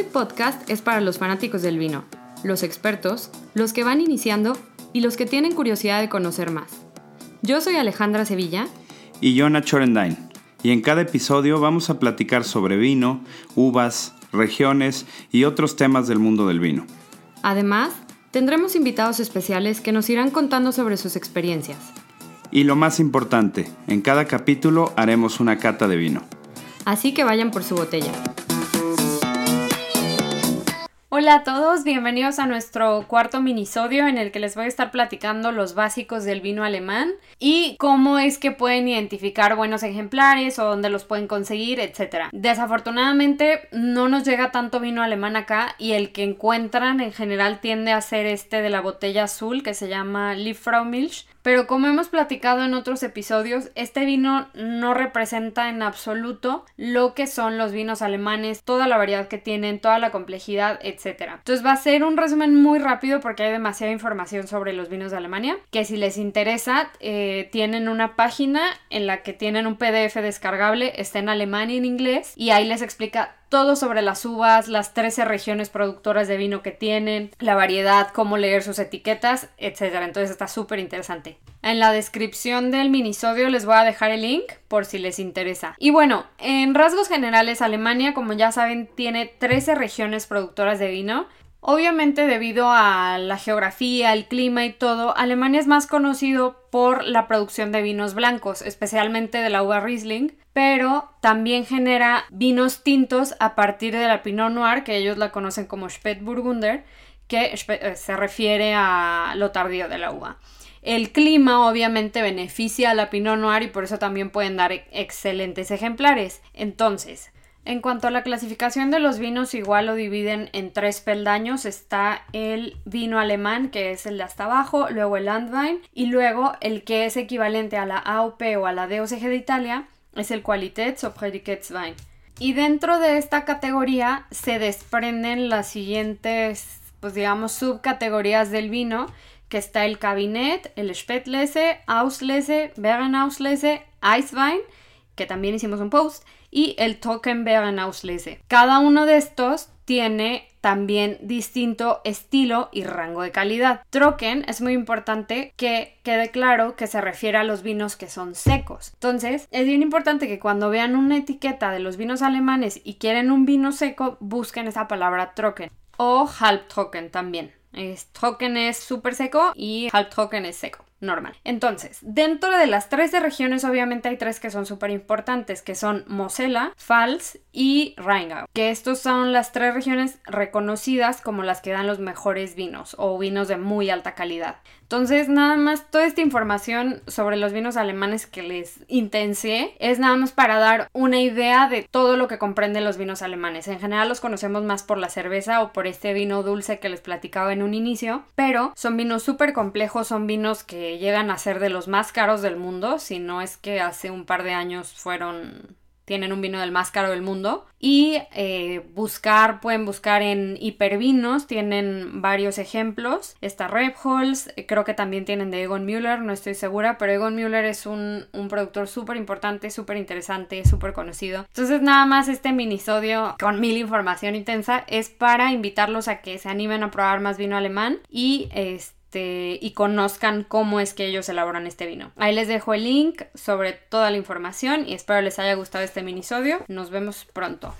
Sorbit Podcast es para los fanáticos del vino, los expertos, los que van iniciando y los que tienen curiosidad de conocer más. Yo soy Alejandra Sevilla. Y yo Nacho Y en cada episodio vamos a platicar sobre vino, uvas, regiones y otros temas del mundo del vino. Además, tendremos invitados especiales que nos irán contando sobre sus experiencias. Y lo más importante, en cada capítulo haremos una cata de vino. Así que vayan por su botella. Hola a todos, bienvenidos a nuestro cuarto minisodio en el que les voy a estar platicando los básicos del vino alemán y cómo es que pueden identificar buenos ejemplares o dónde los pueden conseguir, etc. Desafortunadamente no nos llega tanto vino alemán acá y el que encuentran en general tiende a ser este de la botella azul que se llama Liebfraumilch pero como hemos platicado en otros episodios, este vino no representa en absoluto lo que son los vinos alemanes, toda la variedad que tienen, toda la complejidad, etc. Entonces va a ser un resumen muy rápido porque hay demasiada información sobre los vinos de Alemania, que si les interesa, eh, tienen una página en la que tienen un PDF descargable, está en alemán y en inglés, y ahí les explica todo sobre las uvas, las 13 regiones productoras de vino que tienen, la variedad, cómo leer sus etiquetas, etc. Entonces está súper interesante. En la descripción del minisodio les voy a dejar el link por si les interesa. Y bueno, en rasgos generales, Alemania, como ya saben, tiene 13 regiones productoras de vino. Obviamente debido a la geografía, el clima y todo, Alemania es más conocido por la producción de vinos blancos, especialmente de la uva Riesling, pero también genera vinos tintos a partir de la Pinot Noir, que ellos la conocen como Spätburgunder, que eh, se refiere a lo tardío de la uva. El clima obviamente beneficia a la Pinot Noir y por eso también pueden dar excelentes ejemplares. Entonces, en cuanto a la clasificación de los vinos, igual lo dividen en tres peldaños. Está el vino alemán, que es el de hasta abajo, luego el Landwein y luego el que es equivalente a la AOP o a la DOCG de Italia, es el Qualitäts o. Y dentro de esta categoría se desprenden las siguientes, pues digamos, subcategorías del vino, que está el Cabinet, el Spätlese, Auslese, Beerenauslese, Eiswein, que también hicimos un post, y el Token Beerenauslese. Cada uno de estos tiene también distinto estilo y rango de calidad. Trocken es muy importante que quede claro que se refiere a los vinos que son secos. Entonces, es bien importante que cuando vean una etiqueta de los vinos alemanes y quieren un vino seco, busquen esa palabra Trocken o Halbtrocken también. Trocken es súper seco y Halbtrocken es seco normal. Entonces, dentro de las 13 regiones obviamente hay tres que son súper importantes, que son Mosela, Pfalz y Rheingau, que estos son las tres regiones reconocidas como las que dan los mejores vinos o vinos de muy alta calidad. Entonces, nada más, toda esta información sobre los vinos alemanes que les intensié es nada más para dar una idea de todo lo que comprenden los vinos alemanes. En general los conocemos más por la cerveza o por este vino dulce que les platicaba en un inicio, pero son vinos súper complejos, son vinos que llegan a ser de los más caros del mundo, si no es que hace un par de años fueron tienen un vino del más caro del mundo. Y eh, buscar, pueden buscar en hipervinos, tienen varios ejemplos. Está Rebholz, eh, creo que también tienen de Egon Müller, no estoy segura, pero Egon Müller es un, un productor súper importante, súper interesante, súper conocido. Entonces nada más este minisodio con mil información intensa es para invitarlos a que se animen a probar más vino alemán y este este, y conozcan cómo es que ellos elaboran este vino. Ahí les dejo el link sobre toda la información y espero les haya gustado este minisodio. Nos vemos pronto.